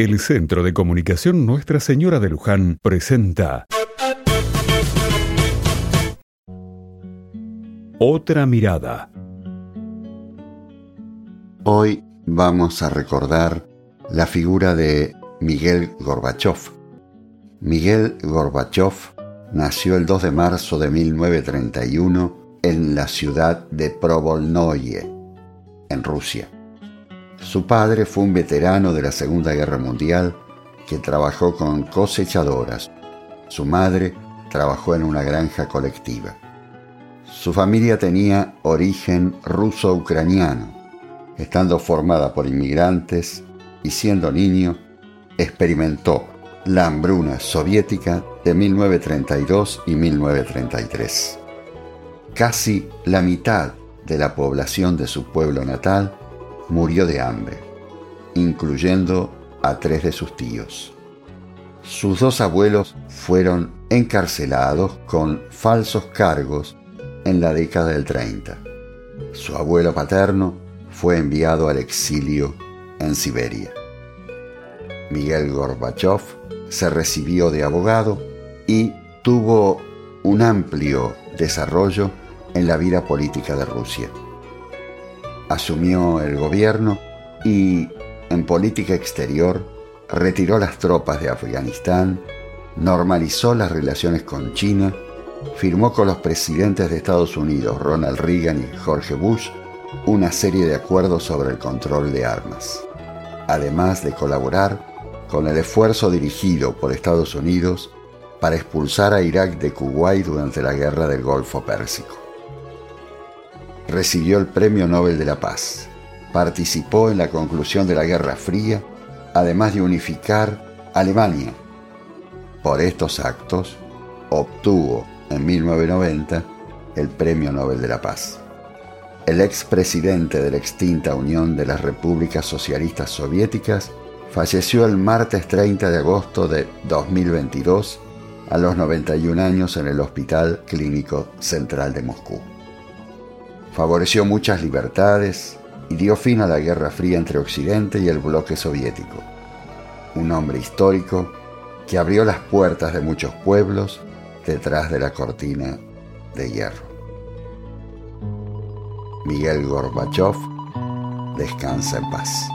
El Centro de Comunicación Nuestra Señora de Luján presenta Otra mirada. Hoy vamos a recordar la figura de Miguel Gorbachev. Miguel Gorbachev nació el 2 de marzo de 1931 en la ciudad de Provolnoye, en Rusia. Su padre fue un veterano de la Segunda Guerra Mundial que trabajó con cosechadoras. Su madre trabajó en una granja colectiva. Su familia tenía origen ruso-ucraniano. Estando formada por inmigrantes y siendo niño, experimentó la hambruna soviética de 1932 y 1933. Casi la mitad de la población de su pueblo natal murió de hambre, incluyendo a tres de sus tíos. Sus dos abuelos fueron encarcelados con falsos cargos en la década del 30. Su abuelo paterno fue enviado al exilio en Siberia. Miguel Gorbachev se recibió de abogado y tuvo un amplio desarrollo en la vida política de Rusia asumió el gobierno y, en política exterior, retiró las tropas de Afganistán, normalizó las relaciones con China, firmó con los presidentes de Estados Unidos, Ronald Reagan y George Bush, una serie de acuerdos sobre el control de armas, además de colaborar con el esfuerzo dirigido por Estados Unidos para expulsar a Irak de Kuwait durante la guerra del Golfo Pérsico recibió el Premio Nobel de la Paz. Participó en la conclusión de la Guerra Fría, además de unificar Alemania. Por estos actos, obtuvo en 1990 el Premio Nobel de la Paz. El expresidente de la extinta Unión de las Repúblicas Socialistas Soviéticas falleció el martes 30 de agosto de 2022 a los 91 años en el Hospital Clínico Central de Moscú favoreció muchas libertades y dio fin a la Guerra Fría entre Occidente y el bloque soviético. Un hombre histórico que abrió las puertas de muchos pueblos detrás de la cortina de hierro. Miguel Gorbachev descansa en paz.